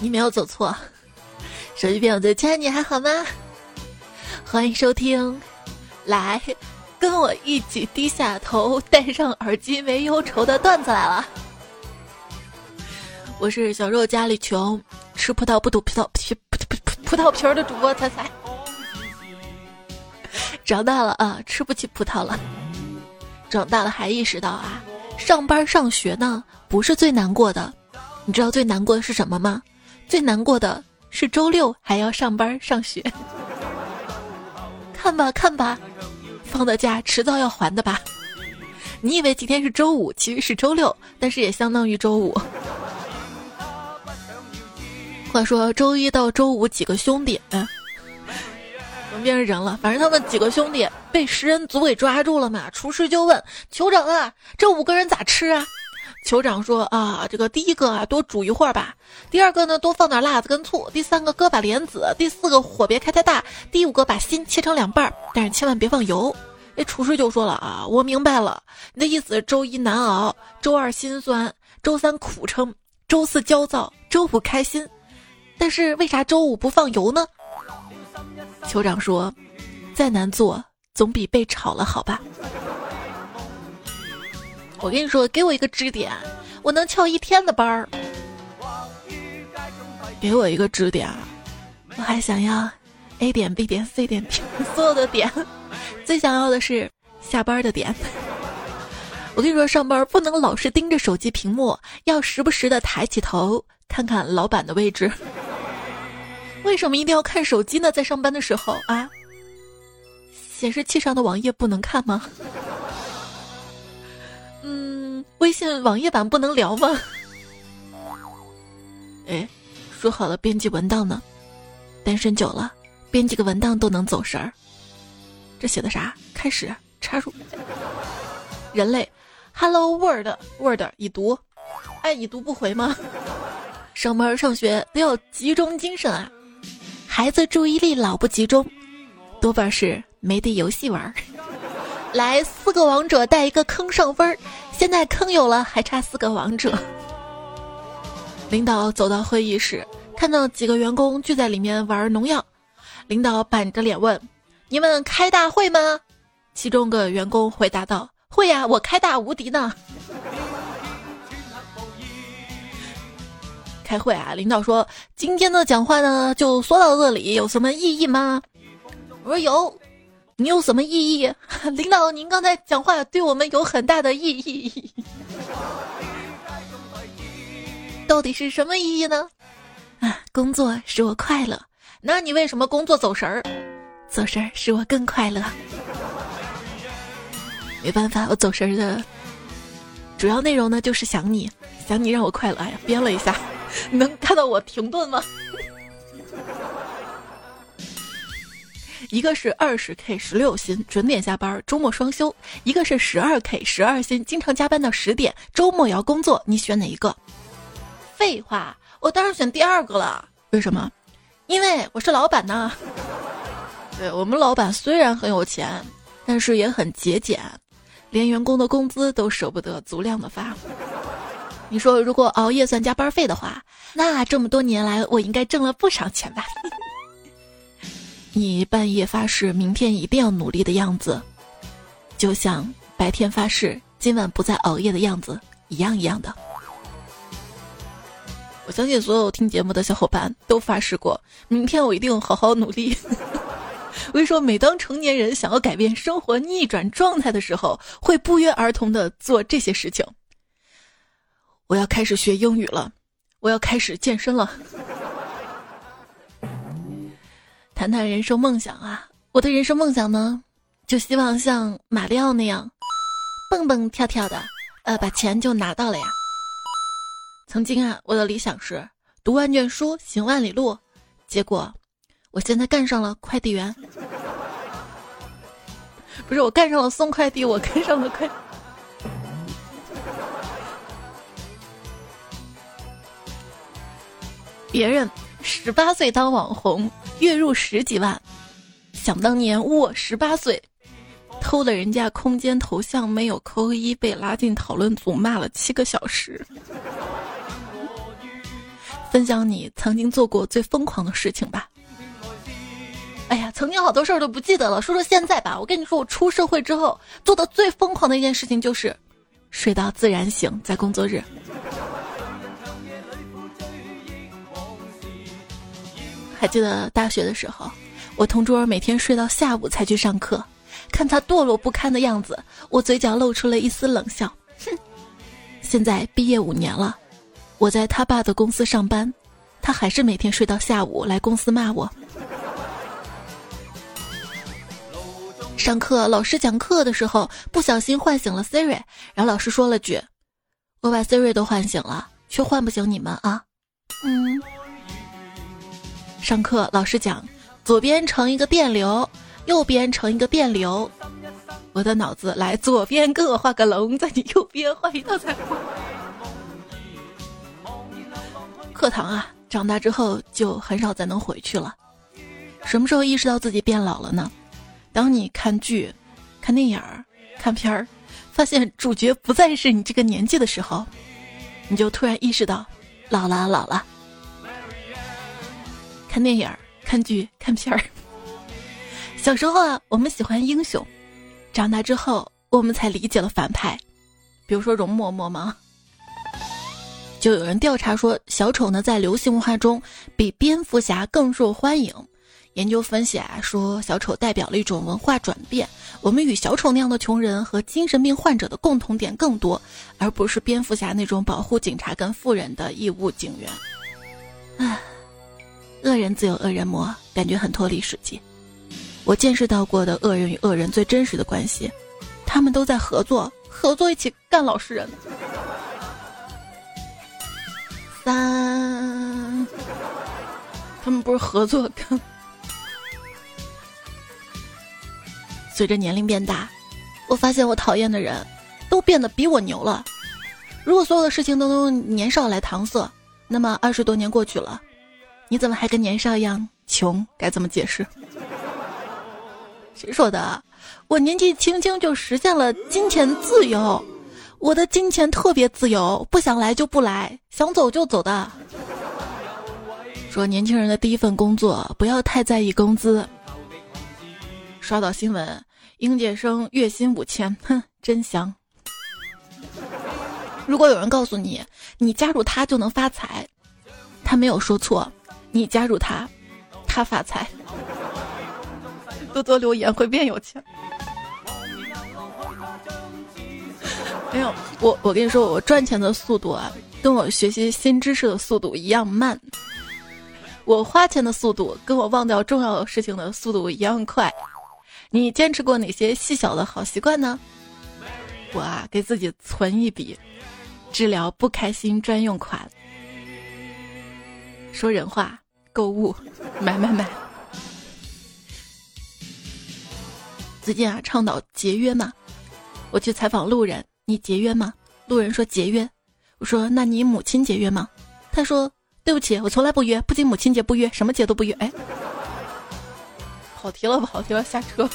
你没有走错。手机边我最亲爱你还好吗？欢迎收听，来跟我一起低下头，戴上耳机没忧愁的段子来了。我是小肉家里穷，吃葡萄不吐葡萄皮，葡葡葡葡萄皮儿的主播彩彩。长大了啊，吃不起葡萄了。长大了还意识到啊，上班上学呢不是最难过的。你知道最难过的是什么吗？最难过的是周六还要上班上学。看吧看吧，放的假迟早要还的吧。你以为今天是周五，其实是周六，但是也相当于周五。话说周一到周五几个兄弟，嗯。变成人了，反正他们几个兄弟被食人族给抓住了嘛。厨师就问酋长啊：“这五个人咋吃啊？”酋长说：“啊，这个第一个啊，多煮一会儿吧；第二个呢，多放点辣子跟醋；第三个，搁把莲子；第四个，火别开太大；第五个，把心切成两半儿，但是千万别放油。”那厨师就说了：“啊，我明白了，你的意思，周一难熬，周二心酸，周三苦撑，周四焦躁，周五开心。但是为啥周五不放油呢？”酋长说：“再难做，总比被炒了好吧？”我跟你说，给我一个支点，我能翘一天的班儿。给我一个支点，我还想要 A 点、B 点、C 点，所有的点，最想要的是下班的点。我跟你说，上班不能老是盯着手机屏幕，要时不时的抬起头看看老板的位置。为什么一定要看手机呢？在上班的时候啊，显示器上的网页不能看吗？嗯，微信网页版不能聊吗？哎，说好了编辑文档呢？单身久了，编辑个文档都能走神儿。这写的啥？开始插入。人类，Hello World Word 已读，哎，已读不回吗？上班上学都要集中精神啊！孩子注意力老不集中，多半是没得游戏玩。来四个王者带一个坑上分儿，现在坑有了，还差四个王者。领导走到会议室，看到几个员工聚在里面玩农药，领导板着脸问：“你们开大会吗？”其中个员工回答道：“会呀，我开大无敌呢。”开会啊！领导说今天的讲话呢，就说到这里，有什么异议吗？我说有，你有什么异议？领导，您刚才讲话对我们有很大的意义，到底是什么意义呢？啊，工作使我快乐。那你为什么工作走神儿？走神儿使我更快乐。没办法，我走神儿的主要内容呢，就是想你，想你让我快乐。哎呀，编了一下。能看到我停顿吗？一个是二十 K 十六薪，准点下班，周末双休；一个是十二 K 十二薪，经常加班到十点，周末也要工作。你选哪一个？废话，我当然选第二个了。为什么？因为我是老板呐。对我们老板虽然很有钱，但是也很节俭，连员工的工资都舍不得足量的发。你说，如果熬夜算加班费的话，那这么多年来我应该挣了不少钱吧？你半夜发誓明天一定要努力的样子，就像白天发誓今晚不再熬夜的样子一样一样的。我相信所有听节目的小伙伴都发誓过，明天我一定好好努力。我跟你说，每当成年人想要改变生活、逆转状态的时候，会不约而同的做这些事情。我要开始学英语了，我要开始健身了。谈谈人生梦想啊，我的人生梦想呢，就希望像马里奥那样，蹦蹦跳跳的，呃，把钱就拿到了呀。曾经啊，我的理想是读万卷书，行万里路，结果，我现在干上了快递员。不是我干上了送快递，我干上了快。别人十八岁当网红，月入十几万。想当年我十八岁，偷了人家空间头像没有扣一，被拉进讨论组骂了七个小时。分享你曾经做过最疯狂的事情吧。哎呀，曾经好多事儿都不记得了，说说现在吧。我跟你说，我出社会之后做的最疯狂的一件事情就是睡到自然醒，在工作日。还记得大学的时候，我同桌每天睡到下午才去上课，看他堕落不堪的样子，我嘴角露出了一丝冷笑。哼，现在毕业五年了，我在他爸的公司上班，他还是每天睡到下午来公司骂我。上课，老师讲课的时候不小心唤醒了 Siri，然后老师说了句：“我把 Siri 都唤醒了，却唤不醒你们啊。”嗯。上课，老师讲，左边成一个电流，右边成一个电流。我的脑子来，左边给我画个龙，在你右边画一道彩虹。课堂啊，长大之后就很少再能回去了。什么时候意识到自己变老了呢？当你看剧、看电影、看片儿，发现主角不再是你这个年纪的时候，你就突然意识到，老了老了。看电影、看剧、看片儿，小时候啊，我们喜欢英雄；长大之后，我们才理解了反派，比如说容嬷嬷嘛。就有人调查说，小丑呢在流行文化中比蝙蝠侠更受欢迎。研究分析啊，说小丑代表了一种文化转变。我们与小丑那样的穷人和精神病患者的共同点更多，而不是蝙蝠侠那种保护警察跟富人的义务警员。唉，恶人自有恶人磨，感觉很脱离实际。我见识到过的恶人与恶人最真实的关系，他们都在合作，合作一起干老实人。三，他们不是合作干。随着年龄变大，我发现我讨厌的人，都变得比我牛了。如果所有的事情都能用年少来搪塞，那么二十多年过去了，你怎么还跟年少一样穷？该怎么解释？谁说的？我年纪轻轻就实现了金钱自由，我的金钱特别自由，不想来就不来，想走就走的。说年轻人的第一份工作不要太在意工资。刷到新闻。应届生月薪五千，哼，真香。如果有人告诉你，你加入他就能发财，他没有说错，你加入他，他发财。多多留言会变有钱。没有，我我跟你说，我赚钱的速度啊，跟我学习新知识的速度一样慢。我花钱的速度跟我忘掉重要的事情的速度一样快。你坚持过哪些细小的好习惯呢？我啊，给自己存一笔，治疗不开心专用款。说人话，购物，买买买。最近啊，倡导节约嘛。我去采访路人，你节约吗？路人说节约。我说那你母亲节约吗？他说对不起，我从来不约，不仅母亲节不约，什么节都不约。哎。跑题了，跑题了，下车。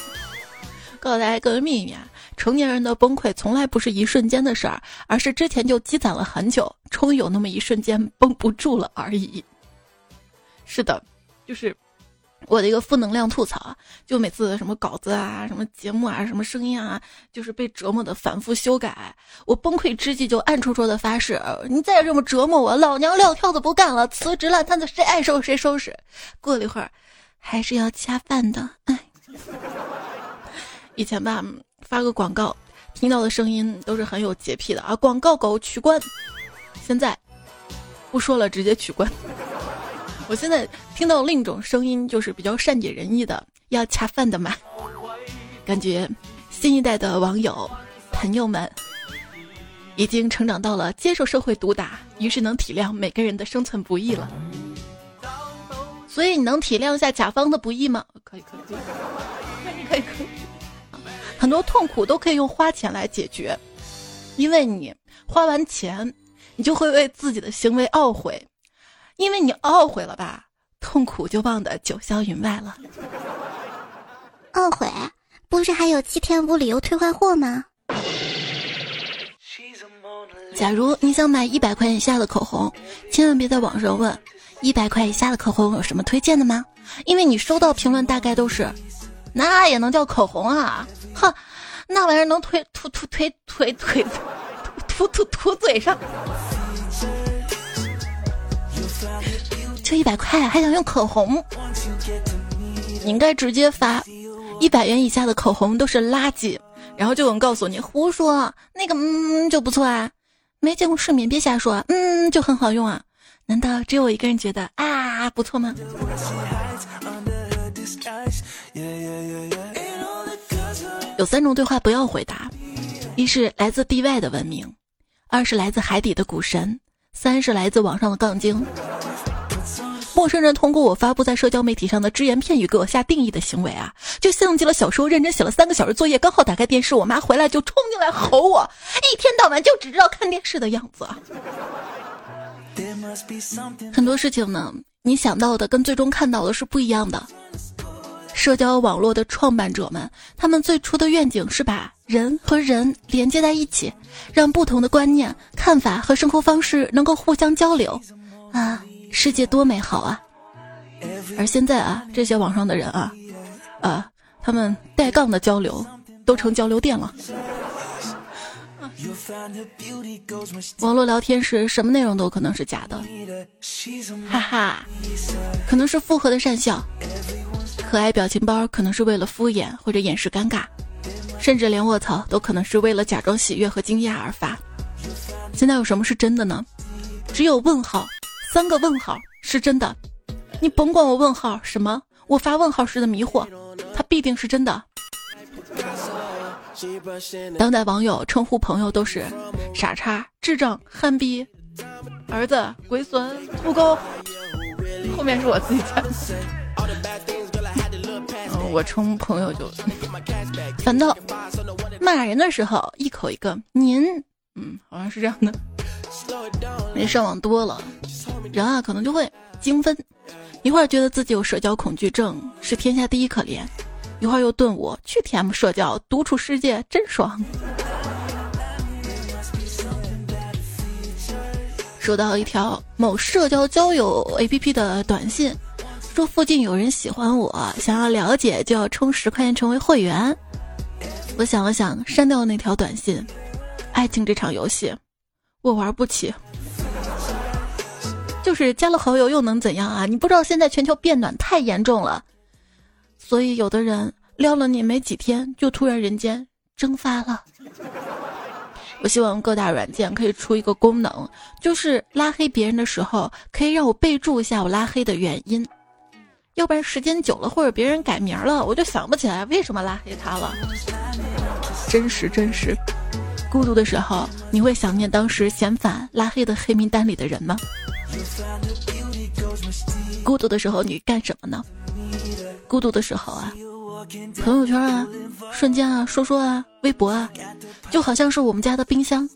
告诉大家一个秘密啊，成年人的崩溃从来不是一瞬间的事儿，而是之前就积攒了很久，终于有那么一瞬间绷不住了而已。是的，就是我的一个负能量吐槽啊，就每次什么稿子啊、什么节目啊、什么声音啊，就是被折磨的反复修改。我崩溃之际就暗戳戳的发誓：你再这么折磨我，老娘撂挑子不干了，辞职烂摊子谁爱收拾谁收拾。过了一会儿。还是要恰饭的，哎。以前吧，发个广告，听到的声音都是很有洁癖的啊，广告狗取关。现在不说了，直接取关。我现在听到另一种声音，就是比较善解人意的，要恰饭的嘛。感觉新一代的网友朋友们已经成长到了接受社会毒打，于是能体谅每个人的生存不易了。所以你能体谅一下甲方的不易吗？可以可以可以可以，很多痛苦都可以用花钱来解决，因为你花完钱，你就会为自己的行为懊悔，因为你懊悔了吧，痛苦就忘得九霄云外了。懊悔？不是还有七天无理由退换货吗？假如你想买一百块以下的口红，千万别在网上问一百块以下的口红有什么推荐的吗？因为你收到评论大概都是，那也能叫口红啊？哼，那玩意儿能推涂涂推推推涂涂涂嘴上？就一百块还想用口红？你应该直接发一百元以下的口红都是垃圾，然后就有人告诉你胡说，那个嗯就不错啊。没见过世面，别瞎说。嗯，就很好用啊？难道只有我一个人觉得啊不错吗？有三种对话不要回答：一是来自地外的文明，二是来自海底的股神，三是来自网上的杠精。陌生人通过我发布在社交媒体上的只言片语给我下定义的行为啊，就像极了小时候认真写了三个小时作业，刚好打开电视，我妈回来就冲进来吼我，一天到晚就只知道看电视的样子。很多事情呢，你想到的跟最终看到的是不一样的。社交网络的创办者们，他们最初的愿景是把人和人连接在一起，让不同的观念、看法和生活方式能够互相交流啊。世界多美好啊！而现在啊，这些网上的人啊，啊，他们带杠的交流都成交流电了。网络聊天时，什么内容都可能是假的，哈哈，可能是附和的讪笑，可爱表情包可能是为了敷衍或者掩饰尴尬，甚至连卧槽都可能是为了假装喜悦和惊讶而发。现在有什么是真的呢？只有问号。三个问号是真的，你甭管我问号什么，我发问号时的迷惑，它必定是真的。当代网友称呼朋友都是傻叉、智障、憨逼、儿子、龟孙、秃钩，后面是我自己加的。嗯，我称朋友就反倒骂人的时候一口一个您，嗯，好像是这样的。没上网多了。人啊，可能就会精分，一会儿觉得自己有社交恐惧症，是天下第一可怜；一会儿又顿悟，去 T M 社交，独处世界真爽。收到一条某社交交友 A P P 的短信，说附近有人喜欢我，想要了解就要充十块钱成为会员。我想了想，删掉那条短信。爱情这场游戏，我玩不起。就是加了好友又能怎样啊？你不知道现在全球变暖太严重了，所以有的人撩了你没几天，就突然人间蒸发了。我希望各大软件可以出一个功能，就是拉黑别人的时候，可以让我备注一下我拉黑的原因，要不然时间久了或者别人改名了，我就想不起来为什么拉黑他了。真实真实，孤独的时候，你会想念当时嫌烦拉黑的黑名单里的人吗？孤独的时候你干什么呢？孤独的时候啊，朋友圈啊，瞬间啊，说说啊，微博啊，就好像是我们家的冰箱，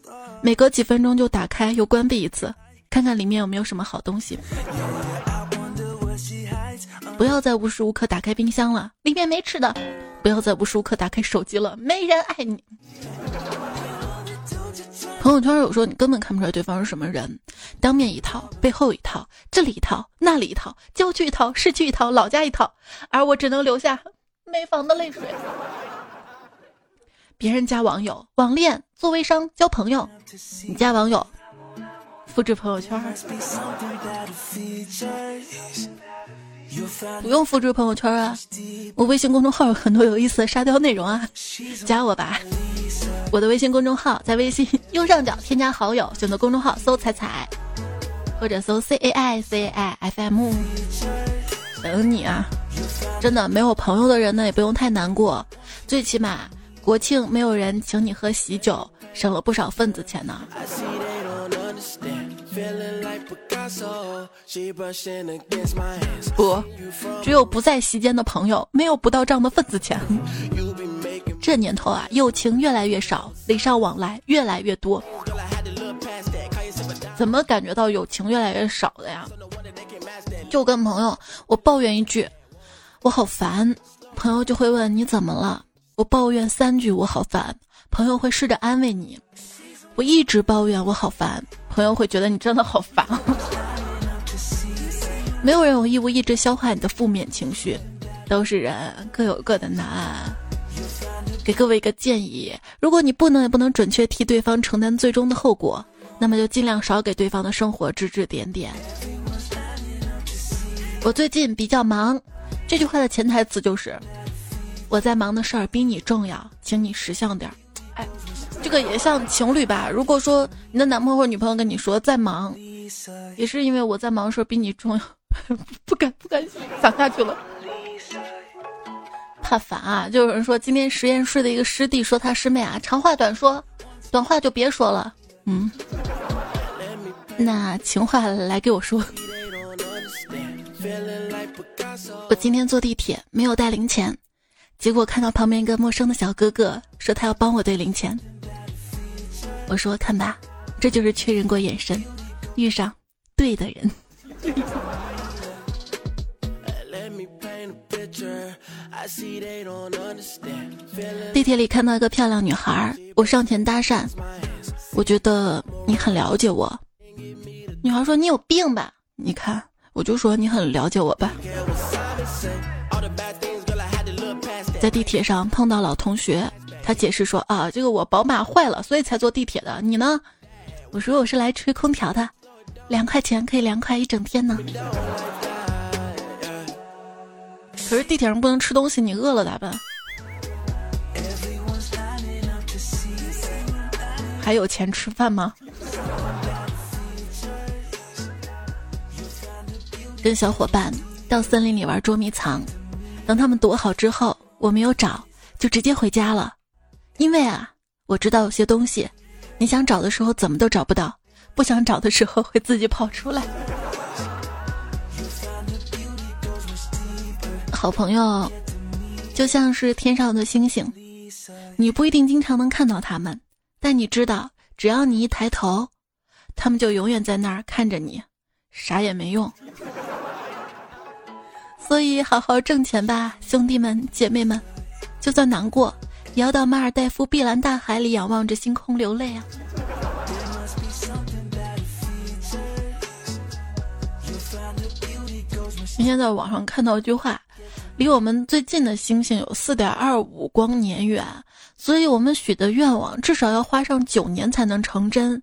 每隔几分钟就打开又关闭一次，看看里面有没有什么好东西。不要再无时无刻打开冰箱了，里面没吃的；不要再无时无刻打开手机了，没人爱你。朋友圈有时候你根本看不出来对方是什么人，当面一套，背后一套，这里一套，那里一套，郊区一套，市区一套，老家一套，而我只能留下没房的泪水。别人加网友网恋做微商交朋友，你加网友复制朋友圈，不用复制朋友圈啊，我微信公众号有很多有意思的沙雕内容啊，加我吧。我的微信公众号在微信右上角添加好友，选择公众号搜“彩彩”，或者搜 “c a i c a i f m”，等你啊！真的没有朋友的人呢，也不用太难过，最起码国庆没有人请你喝喜酒，省了不少份子钱呢。不，只有不在席间的朋友，没有不到账的份子钱。这年头啊，友情越来越少，礼尚往来越来越多。怎么感觉到友情越来越少了呀？就跟朋友我抱怨一句，我好烦，朋友就会问你怎么了。我抱怨三句我好烦，朋友会试着安慰你。我一直抱怨我好烦，朋友会觉得你真的好烦。没有人有义务一直消化你的负面情绪，都是人各有各的难。给各位一个建议：如果你不能也不能准确替对方承担最终的后果，那么就尽量少给对方的生活指指点点。我最近比较忙，这句话的潜台词就是我在忙的事儿比你重要，请你识相点儿。哎，这个也像情侣吧？如果说你的男朋友或女朋友跟你说在忙，也是因为我在忙的事儿比你重要，不敢不敢想下去了。怕烦啊！就有人说今天实验室的一个师弟说他师妹啊，长话短说，短话就别说了。嗯，那情话来给我说。我今天坐地铁没有带零钱，结果看到旁边一个陌生的小哥哥说他要帮我兑零钱。我说看吧，这就是确认过眼神，遇上对的人。地铁里看到一个漂亮女孩，我上前搭讪，我觉得你很了解我。女孩说：“你有病吧？”你看，我就说你很了解我吧。在地铁上碰到老同学，他解释说：“啊，这个我宝马坏了，所以才坐地铁的。你呢？”我说：“我是来吹空调的，两块钱可以凉快一整天呢。”可是地铁上不能吃东西，你饿了咋办？还有钱吃饭吗？跟小伙伴到森林里玩捉迷藏，等他们躲好之后，我没有找，就直接回家了。因为啊，我知道有些东西，你想找的时候怎么都找不到，不想找的时候会自己跑出来。好朋友，就像是天上的星星，你不一定经常能看到他们，但你知道，只要你一抬头，他们就永远在那儿看着你，啥也没用。所以好好挣钱吧，兄弟们姐妹们，就算难过，也要到马尔代夫碧蓝大海里仰望着星空流泪啊！今天在网上看到一句话。离我们最近的星星有四点二五光年远，所以我们许的愿望至少要花上九年才能成真。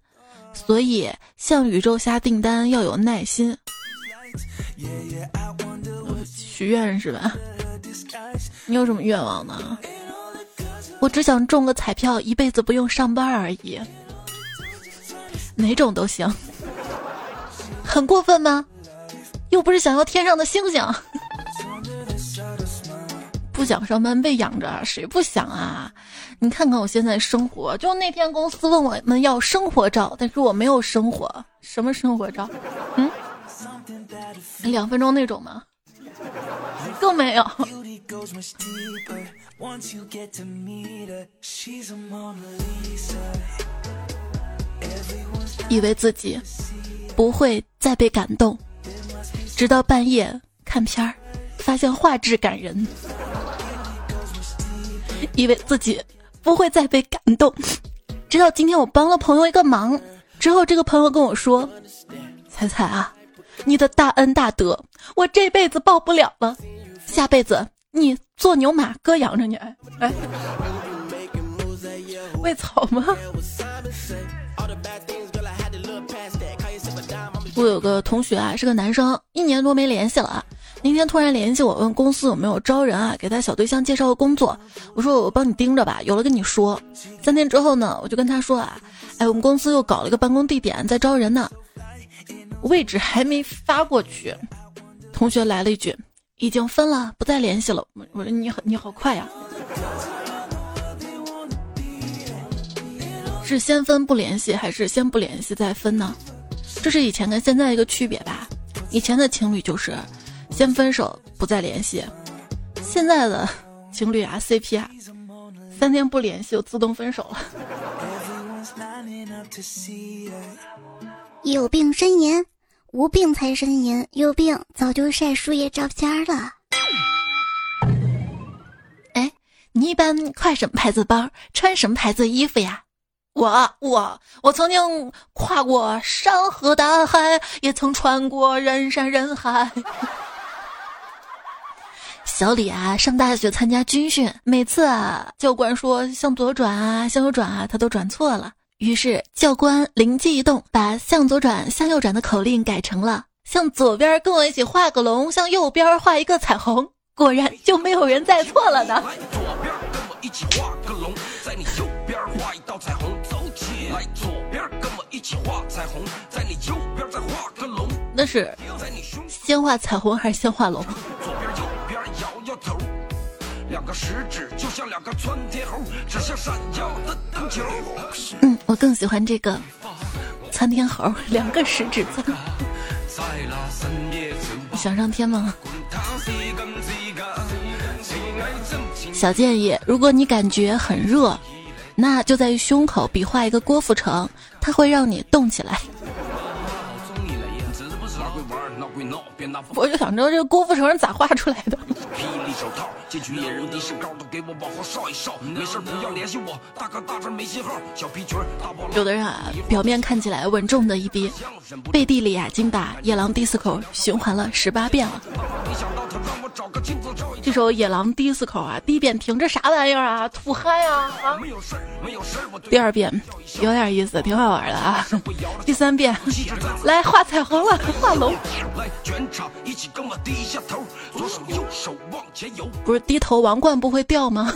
所以向宇宙下订单要有耐心。许愿是吧？你有什么愿望呢？我只想中个彩票，一辈子不用上班而已。哪种都行。很过分吗？又不是想要天上的星星。不想上班被养着，谁不想啊？你看看我现在生活，就那天公司问我们要生活照，但是我没有生活，什么生活照？嗯，两分钟那种吗？更没有。以为自己不会再被感动，直到半夜看片儿，发现画质感人。以为自己不会再被感动，直到今天我帮了朋友一个忙之后，这个朋友跟我说：“彩彩啊，你的大恩大德我这辈子报不了了，下辈子你做牛马，哥养着你。”哎，喂草吗？我有个同学啊，是个男生，一年多没联系了。那天突然联系我，问公司有没有招人啊，给他小对象介绍个工作。我说我帮你盯着吧，有了跟你说。三天之后呢，我就跟他说啊，哎，我们公司又搞了一个办公地点，在招人呢，位置还没发过去。同学来了一句，已经分了，不再联系了。我说你你好快呀，是先分不联系，还是先不联系再分呢？这是以前跟现在一个区别吧？以前的情侣就是。先分手，不再联系。现在的情侣啊，CP 啊，三天不联系就自动分手了。有病呻吟，无病才呻吟。有病早就晒树叶照片了。哎，你一般挎什么牌子包，穿什么牌子衣服呀？我我我曾经跨过山河大海，也曾穿过人山人海。小李啊，上大学参加军训，每次啊，教官说向左转啊，向右转啊，他都转错了。于是教官灵机一动，把向左转、向右转的口令改成了向左边跟我一起画个龙，向右边画一个彩虹。果然就没有人再错了呢。左边跟我一起画个龙，在你右边画一道彩虹。走起，来左边跟我一起画彩虹，在你右边再画个龙那是先画彩虹还是先画龙？左边就两个食指就像两个窜天猴，指向闪耀的灯球。嗯，我更喜欢这个窜天猴，两个食指钻。想上天吗？小建议：如果你感觉很热，那就在胸口比划一个郭富城，它会让你动起来。我就想知道这个郭富城是咋画出来的。有的人啊，表面看起来稳重的一逼，背地里啊，经把《野狼 DISCO》循环了十八遍了。这首《野狼 DISCO》啊，第一遍听这啥玩意儿啊，土嗨啊啊！第二遍有点意思，挺好玩的啊。第三遍来画彩虹了，画龙。不是低头王冠不会掉吗？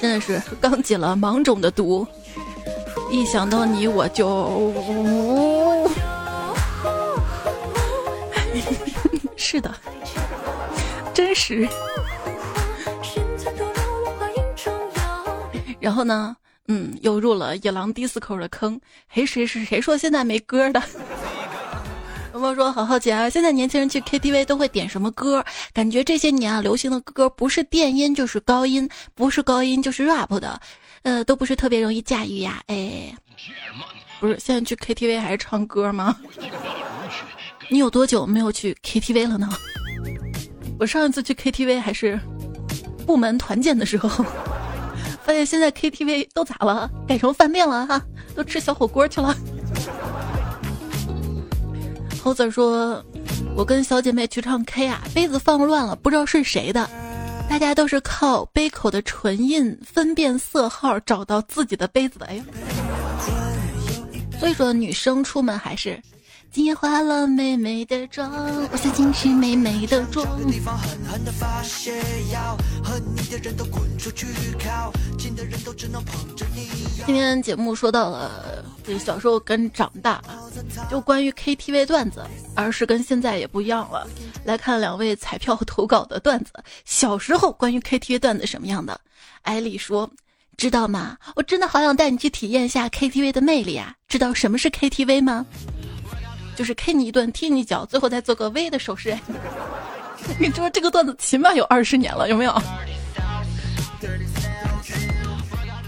真的是刚解了芒种的毒，一想到你我就。是的，真实。然后呢，嗯，又入了野狼 DISCO 的坑。嘿，谁是谁说现在没歌的？有朋友说好好奇啊，现在年轻人去 KTV 都会点什么歌？感觉这些年啊，流行的歌不是电音就是高音，不是高音就是 rap 的，呃，都不是特别容易驾驭呀。哎，不是，现在去 KTV 还是唱歌吗？你有多久没有去 KTV 了呢？我上一次去 KTV 还是部门团建的时候，发现现在 KTV 都咋了？改成饭店了哈，都吃小火锅去了。猴子说：“我跟小姐妹去唱 K 啊，杯子放乱了，不知道是谁的。大家都是靠杯口的唇印分辨色号找到自己的杯子的。哎呦，所以说女生出门还是。”今夜化了美美的妆，我想进去美美的妆。今天节目说到了这小时候跟长大，就关于 KTV 段子，而是跟现在也不一样了。来看两位彩票投稿的段子，小时候关于 KTV 段子什么样的？艾丽说：“知道吗？我真的好想带你去体验一下 KTV 的魅力啊！知道什么是 KTV 吗？”就是 K 你一顿，踢你一脚，最后再做个 V 的手势。你说这个段子起码有二十年了，有没有？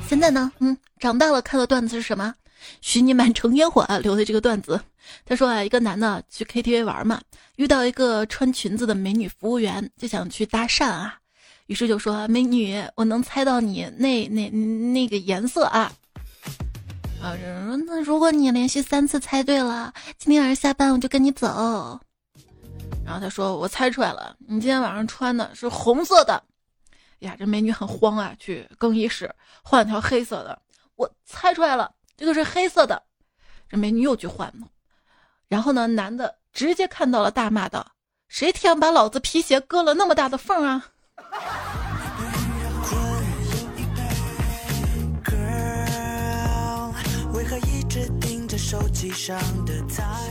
现在呢？嗯，长大了看的段子是什么？许你满城烟火啊！留的这个段子。他说啊，一个男的去 KTV 玩嘛，遇到一个穿裙子的美女服务员，就想去搭讪啊，于是就说：“美女，我能猜到你那那那个颜色啊。”啊，人说那如果你连续三次猜对了，今天晚上下班我就跟你走。然后他说：“我猜出来了，你今天晚上穿的是红色的。”呀，这美女很慌啊，去更衣室换了条黑色的。我猜出来了，这个是黑色的。这美女又去换了。然后呢，男的直接看到了，大骂道：“谁天把老子皮鞋割了那么大的缝啊？”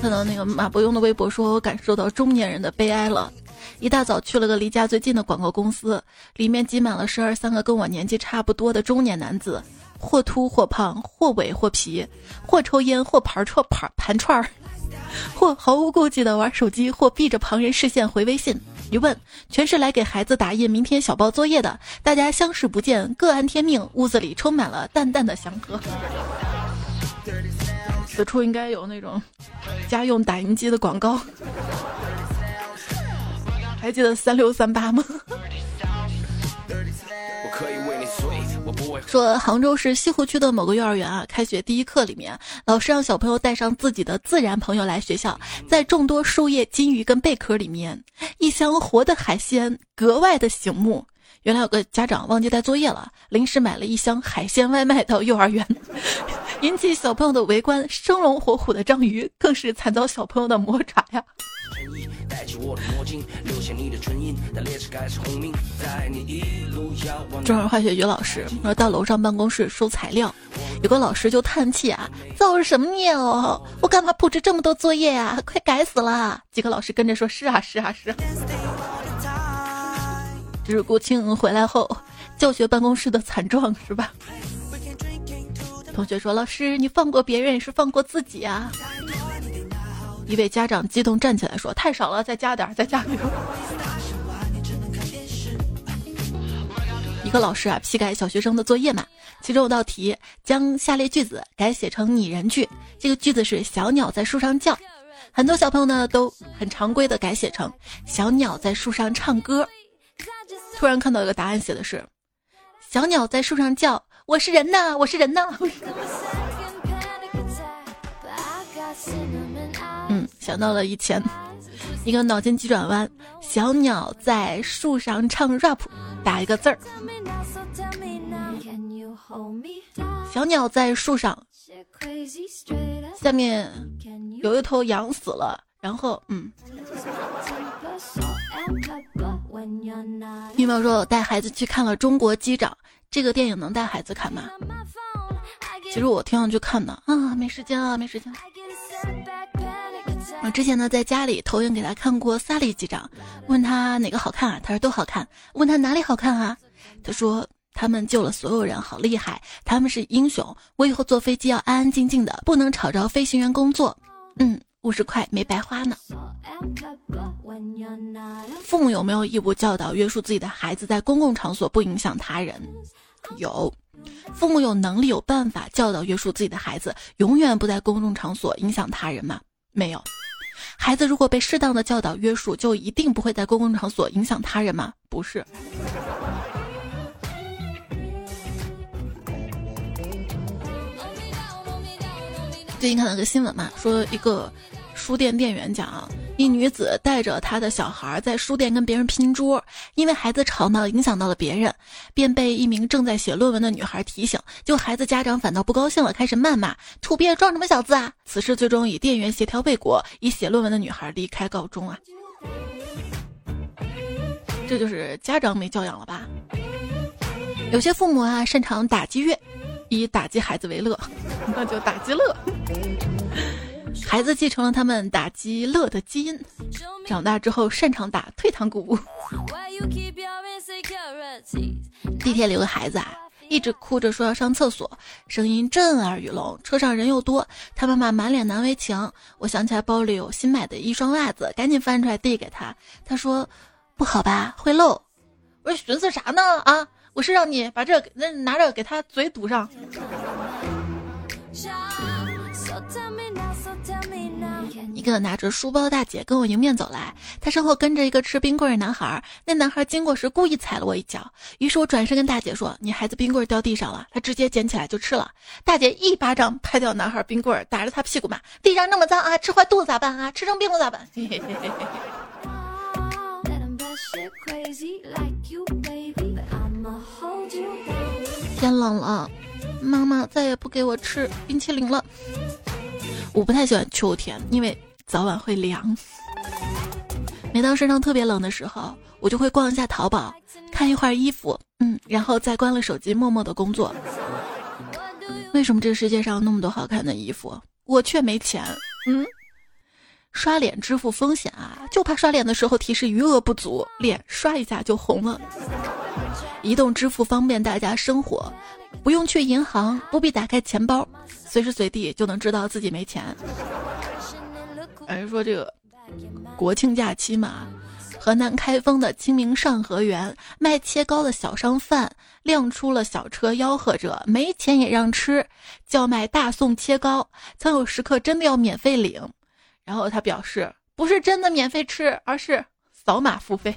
看到那个马伯庸的微博说：“我感受到中年人的悲哀了。一大早去了个离家最近的广告公司，里面挤满了十二三个跟我年纪差不多的中年男子，或秃或胖，或萎或皮，或抽烟或盘串盘盘串儿，或毫无顾忌的玩手机，或避着旁人视线回微信。一问，全是来给孩子打印明天小报作业的。大家相视不见，各安天命。屋子里充满了淡淡的祥和。”此处应该有那种家用打印机的广告，还记得三六三八吗？说杭州市西湖区的某个幼儿园啊，开学第一课里面，老师让小朋友带上自己的自然朋友来学校，在众多树叶、金鱼跟贝壳里面，一箱活的海鲜格外的醒目。原来有个家长忘记带作业了，临时买了一箱海鲜外卖到幼儿园，引起小朋友的围观。生龙活虎的章鱼更是惨遭小朋友的魔爪呀！中儿化学女老师说到楼上办公室收材料，有个老师就叹气啊：“造什么孽哦？我干嘛布置这么多作业呀？快改死了！”几个老师跟着说：“是啊，是啊，是。”啊是国庆回来后教学办公室的惨状，是吧？同学说：“老师，你放过别人也是放过自己啊！”一位家长激动站起来说：“太少了，再加点，再加点。”一个老师啊，批改小学生的作业嘛，其中有道题将下列句子改写成拟人句，这个句子是“小鸟在树上叫”，很多小朋友呢都很常规的改写成“小鸟在树上唱歌”。突然看到一个答案，写的是“小鸟在树上叫，我是人呐，我是人呐。”嗯，想到了以前一个脑筋急转弯，小鸟在树上唱 rap，打一个字儿。小鸟在树上，下面有一头羊死了，然后嗯。有没有说我带孩子去看了《中国机长》这个电影？能带孩子看吗？其实我挺想去看的啊，没时间啊，没时间。我之前呢在家里投影给他看过《萨利机长》，问他哪个好看啊？他说都好看。问他哪里好看啊？他说他们救了所有人，好厉害，他们是英雄。我以后坐飞机要安安静静的，不能吵着飞行员工作。嗯。五十块没白花呢。父母有没有义务教导约束自己的孩子在公共场所不影响他人？有。父母有能力有办法教导约束自己的孩子永远不在公众场所影响他人吗？没有。孩子如果被适当的教导约束，就一定不会在公共场所影响他人吗？不是。最近看了个新闻嘛，说一个书店店员讲，一女子带着她的小孩在书店跟别人拼桌，因为孩子吵闹影响到了别人，便被一名正在写论文的女孩提醒，就孩子家长反倒不高兴了，开始谩骂：“土鳖装什么小子啊！”此事最终以店员协调未果，以写论文的女孩离开告终啊。这就是家长没教养了吧？有些父母啊，擅长打击乐。以打击孩子为乐，那就打击乐。孩子继承了他们打击乐的基因，长大之后擅长打退堂鼓。地铁里有个孩子啊，一直哭着说要上厕所，声音震耳欲聋，车上人又多，他妈妈满脸难为情。我想起来包里有新买的一双袜子，赶紧翻出来递给他。他说：“不好吧，会漏。”我说：“寻思啥呢？啊？”我是让你把这那拿着给他嘴堵上。一个拿着书包的大姐跟我迎面走来，她身后跟着一个吃冰棍的男孩。那男孩经过时故意踩了我一脚，于是我转身跟大姐说：“你孩子冰棍掉地上了。”他直接捡起来就吃了。大姐一巴掌拍掉男孩冰棍，打着他屁股骂：“地上那么脏啊，吃坏肚子咋办啊？吃成冰了咋办？” 天冷了，妈妈再也不给我吃冰淇淋了。我不太喜欢秋天，因为早晚会凉。每当身上特别冷的时候，我就会逛一下淘宝，看一会儿衣服，嗯，然后再关了手机，默默的工作。为什么这个世界上那么多好看的衣服，我却没钱？嗯，刷脸支付风险啊，就怕刷脸的时候提示余额不足，脸刷一下就红了。移动支付方便大家生活，不用去银行，不必打开钱包，随时随地就能知道自己没钱。还是说这个国庆假期嘛？河南开封的清明上河园卖切糕的小商贩亮出了小车，吆喝着没钱也让吃，叫卖大宋切糕，曾有食客真的要免费领。然后他表示，不是真的免费吃，而是扫码付费。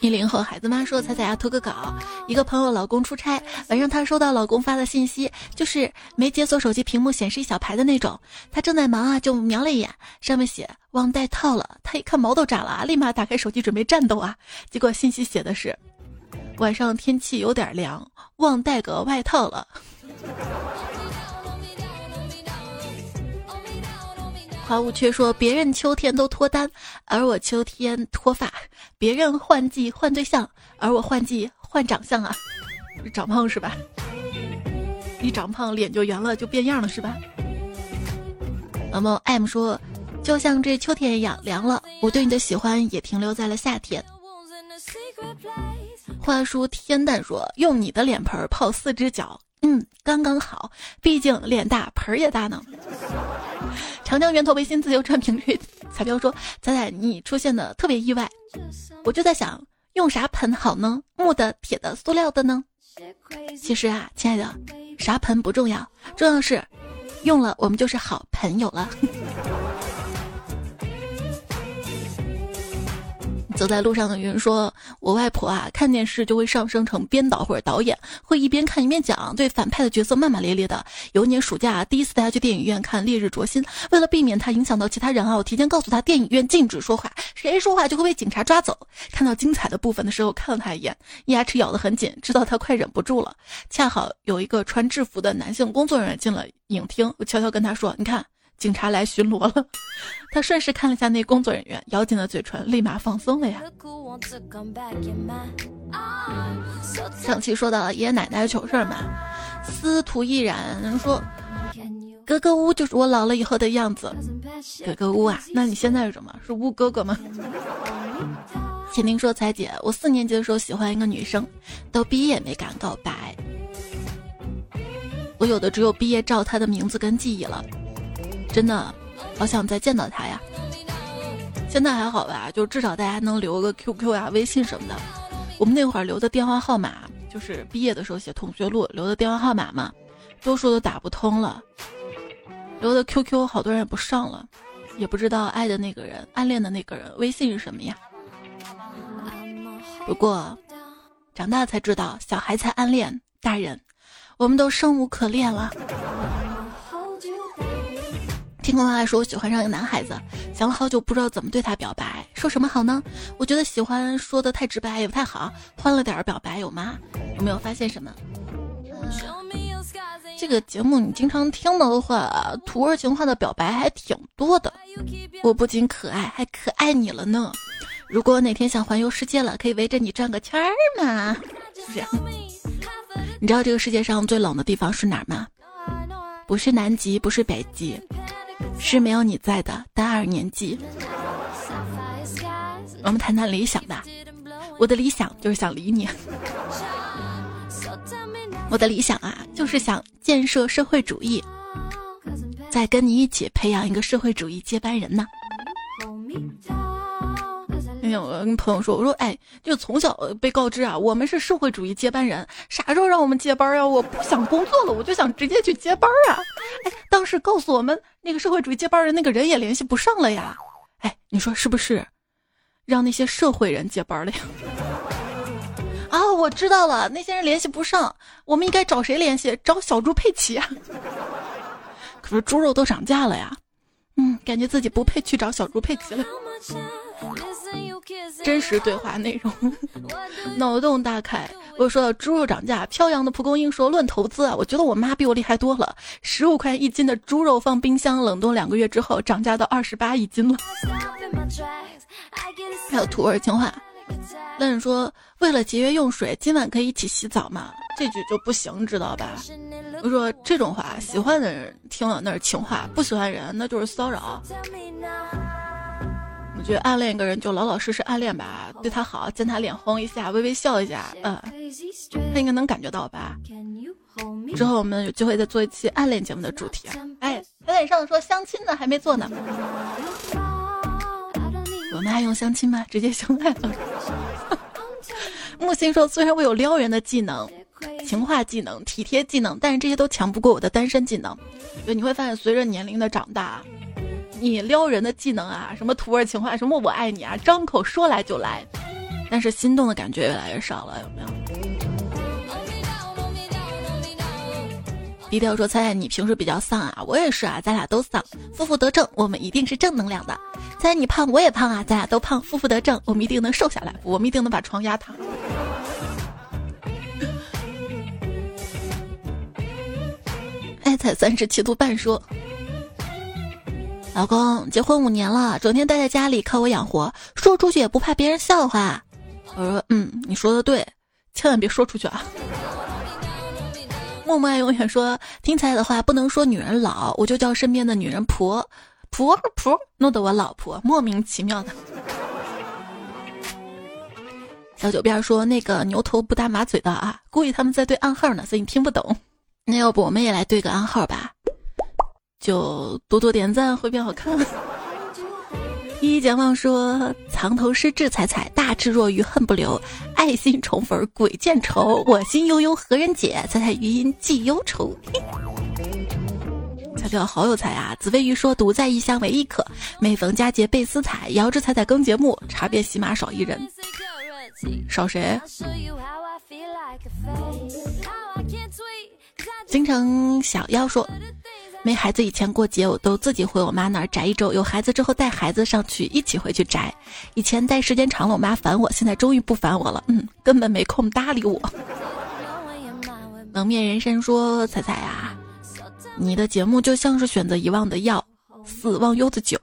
一零后孩子妈说：“彩彩要，投个稿。一个朋友老公出差，晚上她收到老公发的信息，就是没解锁手机屏幕显示一小排的那种。她正在忙啊，就瞄了一眼，上面写忘带套了。她一看毛都炸了啊，立马打开手机准备战斗啊。结果信息写的是晚上天气有点凉，忘带个外套了。”花无缺说：“别人秋天都脱单，而我秋天脱发；别人换季换对象，而我换季换长相啊！长胖是吧？一长胖脸就圆了，就变样了是吧？”那么 M 说：“就像这秋天一样凉了，我对你的喜欢也停留在了夏天。”话说天淡说：“用你的脸盆泡四只脚，嗯，刚刚好，毕竟脸大盆儿也大呢。”长江源头微信自由转频率彩票说：“仔仔，你出现的特别意外，我就在想用啥盆好呢？木的、铁的、塑料的呢？其实啊，亲爱的，啥盆不重要，重要是用了我们就是好朋友了。”走在路上的云说：“我外婆啊，看电视就会上升成编导或者导演，会一边看一边讲，对反派的角色骂骂咧咧的。有一年暑假，第一次带他去电影院看《烈日灼心》，为了避免他影响到其他人啊，我提前告诉他电影院禁止说话，谁说话就会被警察抓走。看到精彩的部分的时候，看了他一眼，牙齿咬得很紧，知道他快忍不住了。恰好有一个穿制服的男性工作人员进了影厅，我悄悄跟他说：‘你看。’”警察来巡逻了，他顺势看了下那工作人员，咬紧了嘴唇，立马放松了呀。上期说到爷爷奶奶的糗事儿嘛，司徒毅然说：“格格巫就是我老了以后的样子。”格格巫啊，那你现在是什么？是巫哥哥吗？请听说，彩姐，我四年级的时候喜欢一个女生，到毕业没敢告白，我有的只有毕业照，她的名字跟记忆了。真的，好想再见到他呀！现在还好吧？就至少大家能留个 QQ 呀、微信什么的。我们那会儿留的电话号码，就是毕业的时候写同学录留的电话号码嘛，多数都打不通了。留的 QQ 好多人也不上了，也不知道爱的那个人、暗恋的那个人微信是什么呀。不过，长大才知道，小孩才暗恋，大人，我们都生无可恋了。听空话说，我喜欢上一个男孩子，想了好久，不知道怎么对他表白，说什么好呢？我觉得喜欢说的太直白也不太好，欢了点儿表白有吗？有没有发现什么？这个节目你经常听的话，土味情话的表白还挺多的。我不仅可爱，还可爱你了呢。如果哪天想环游世界了，可以围着你转个圈儿嘛？是不是？你知道这个世界上最冷的地方是哪儿吗？不是南极，不是北极。是没有你在的大二年级。我们谈谈理想吧。我的理想就是想理你。我的理想啊，就是想建设社会主义，再跟你一起培养一个社会主义接班人呢。那天我跟朋友说，我说，哎，就从小被告知啊，我们是社会主义接班人，啥时候让我们接班呀？我不想工作了，我就想直接去接班啊！哎，当时告诉我们那个社会主义接班人那个人也联系不上了呀。哎，你说是不是？让那些社会人接班了呀？啊，我知道了，那些人联系不上，我们应该找谁联系？找小猪佩奇啊！可是猪肉都涨价了呀，嗯，感觉自己不配去找小猪佩奇了。真实对话内容，脑洞大开。我说到猪肉涨价，飘扬的蒲公英说论投资啊，我觉得我妈比我厉害多了。十五块一斤的猪肉放冰箱冷冻两个月之后，涨价到二十八一斤了。还有土味情话，那你说为了节约用水，今晚可以一起洗澡吗？这句就不行，知道吧？我说这种话，喜欢的人听了那是情话，不喜欢人那就是骚扰。我觉得暗恋一个人就老老实实暗恋吧，对他好，见他脸红一下，微微笑一下，嗯，他应该能感觉到吧。之后我们有机会再做一期暗恋节目的主题。哎，有点上说相亲呢，还没做呢。我们还用相亲吗？直接相爱了。木心说，虽然我有撩人的技能、情话技能、体贴技能，但是这些都强不过我的单身技能。就你会发现，随着年龄的长大。你撩人的技能啊，什么土味情话，什么我爱你啊，张口说来就来，但是心动的感觉越来越少了，有没有？低调说：“猜猜你平时比较丧啊？我也是啊，咱俩都丧，负负得正，我们一定是正能量的。猜猜你胖，我也胖啊，咱俩都胖，负负得正，我们一定能瘦下来，我们一定能把床压塌。”爱才三十七度半说：“老公结婚五年了，整天待在家里靠我养活，说出去也不怕别人笑话。”我说：“嗯，你说的对，千万别说出去啊。”默默爱永远说听彩的话不能说女人老，我就叫身边的女人婆婆婆，弄得我老婆莫名其妙的。小九边说那个牛头不搭马嘴的啊，估计他们在对暗号呢，所以你听不懂。那要不我们也来对个暗号吧？就多多点赞会变好看。一一简忘说：“藏头诗志采采，大智若愚恨不留，爱心宠粉鬼见愁，我心悠悠何人解？采采余音寄忧愁。”彩票好有才啊！紫薇鱼说：“独在异乡为异客，每逢佳节倍思采。”遥知彩彩更节目，茶遍喜马少一人，少谁？京城小妖说。没孩子以前过节，我都自己回我妈那儿宅一周。有孩子之后带孩子上去，一起回去宅。以前待时间长了，我妈烦我，现在终于不烦我了。嗯，根本没空搭理我。蒙面人参说：“彩彩啊，你的节目就像是选择遗忘的药，死忘忧的酒。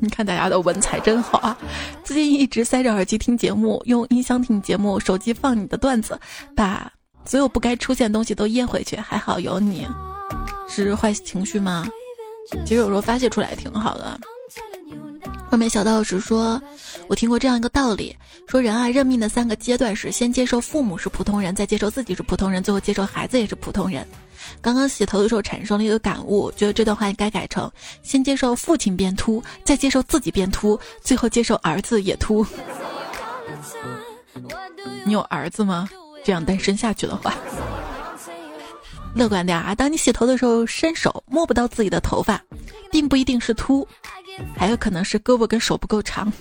你看大家的文采真好啊！最近一直塞着耳机听节目，用音箱听节目，手机放你的段子，把所有不该出现的东西都噎回去。还好有你。”是坏情绪吗？其实有时候发泄出来挺好的。外面小道士说：“我听过这样一个道理，说人啊，认命的三个阶段是：先接受父母是普通人，再接受自己是普通人，最后接受孩子也是普通人。”刚刚洗头的时候产生了一个感悟，觉得这段话应该改成：先接受父亲变秃，再接受自己变秃，最后接受儿子也秃。你有儿子吗？这样单身下去的话。乐观点啊！当你洗头的时候，伸手摸不到自己的头发，并不一定是秃，还有可能是胳膊跟手不够长。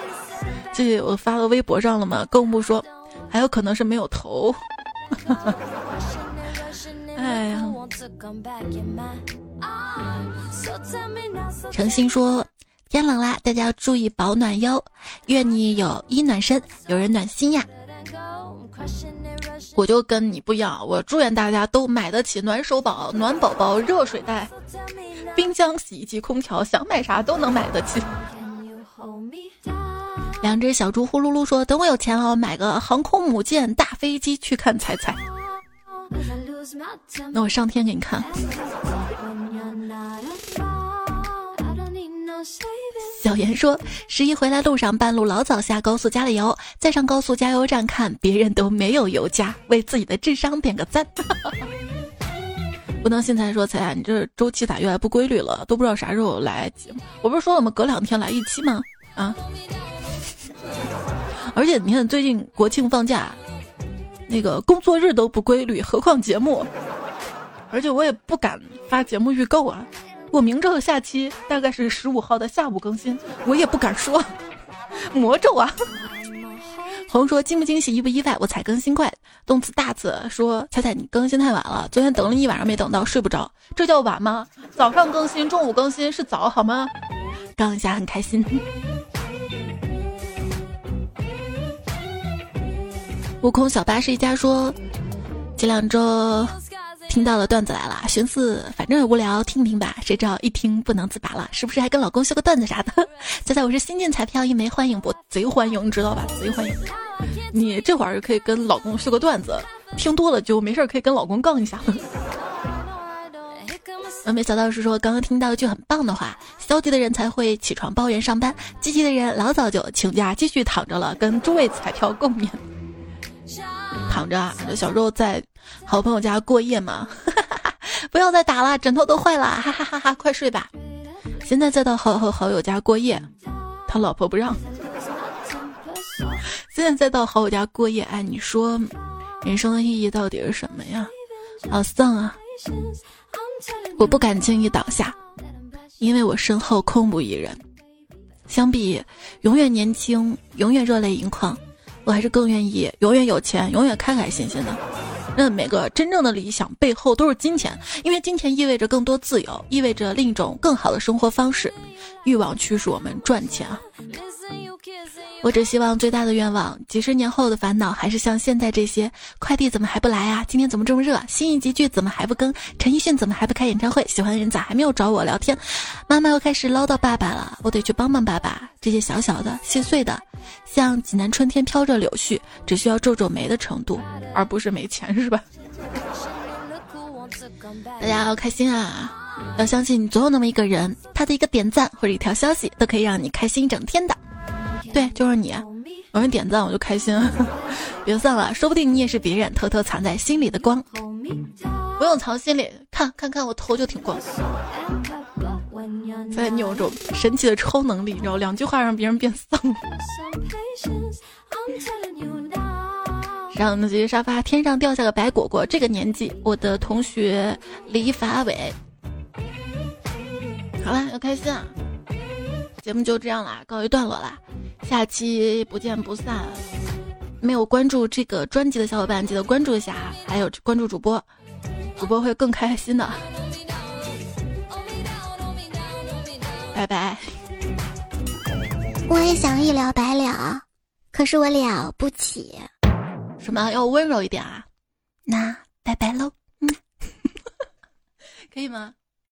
这我发到微博上了嘛？更不说，还有可能是没有头。哎呀！诚心说，天冷啦，大家要注意保暖哟。愿你有衣暖身，有人暖心呀。我就跟你不一样，我祝愿大家都买得起暖手宝、暖宝宝、热水袋、冰箱、洗衣机、空调，想买啥都能买得起。两只小猪呼噜噜说：“等我有钱了，买个航空母舰大飞机去看彩彩。”那我上天给你看。小严说：“十一回来路上，半路老早下高速加了油，再上高速加油站看别人都没有油加，为自己的智商点个赞。”不能现在说彩彩，你这周期咋越来不规律了？都不知道啥时候来节目。我不是说我们隔两天来一期吗？啊！而且你看最近国庆放假，那个工作日都不规律，何况节目？而且我也不敢发节目预购啊。我明知道下期大概是十五号的下午更新，我也不敢说 魔咒啊。红说惊不惊喜意不意外，我才更新快。动词大词说彩彩你更新太晚了，昨天等了一晚上没等到，睡不着，这叫晚吗？早上更新，中午更新是早好吗？刚一下很开心。悟空小巴是一家说，这两周。听到了段子来了，寻思反正也无聊，听听吧。谁知道一听不能自拔了，是不是还跟老公秀个段子啥的？猜猜我是新进彩票一枚，欢迎不？贼欢迎，你知道吧？贼欢迎。你这会儿可以跟老公秀个段子，听多了就没事儿，可以跟老公杠一下。完美小道士说，刚刚听到一句很棒的话：消极的人才会起床抱怨上班，积极的人老早就请假继续躺着了，跟诸位彩票共勉。躺着啊，小时候在好朋友家过夜嘛，不要再打了，枕头都坏了，哈哈哈哈！快睡吧。现在再到好好好友家过夜，他老婆不让。现在再到好友家过夜，哎，你说人生的意义到底是什么呀？好丧啊！我不敢轻易倒下，因为我身后空无一人。相比永远年轻、永远热泪盈眶，我还是更愿意永远有钱、永远开开心心的。那每个真正的理想背后都是金钱，因为金钱意味着更多自由，意味着另一种更好的生活方式。欲望驱使我们赚钱啊！我只希望最大的愿望，几十年后的烦恼还是像现在这些：快递怎么还不来啊？今天怎么这么热？新一集剧怎么还不更？陈奕迅怎么还不开演唱会？喜欢的人咋还没有找我聊天？妈妈又开始唠叨爸爸了，我得去帮帮爸爸。这些小小的、细碎的，像济南春天飘着柳絮，只需要皱皱眉的程度，而不是没钱，是吧？大家要开心啊！要相信你总有那么一个人，他的一个点赞或者一条消息，都可以让你开心一整天的。对，就是你，有人点赞我就开心。别算了，说不定你也是别人偷偷藏在心里的光。不用藏心里，看看看我头就挺光。在你有种神奇的超能力，你知道，两句话让别人变丧。让那些沙发天上掉下个白果果，这个年纪，我的同学李法伟。好了，要开心啊！节目就这样啦，告一段落啦，下期不见不散。没有关注这个专辑的小伙伴，记得关注一下，还有关注主播，主播会更开心的。拜拜。我也想一了百了，可是我了不起。什么要温柔一点啊？那拜拜喽，嗯，可以吗？